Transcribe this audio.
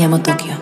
山本清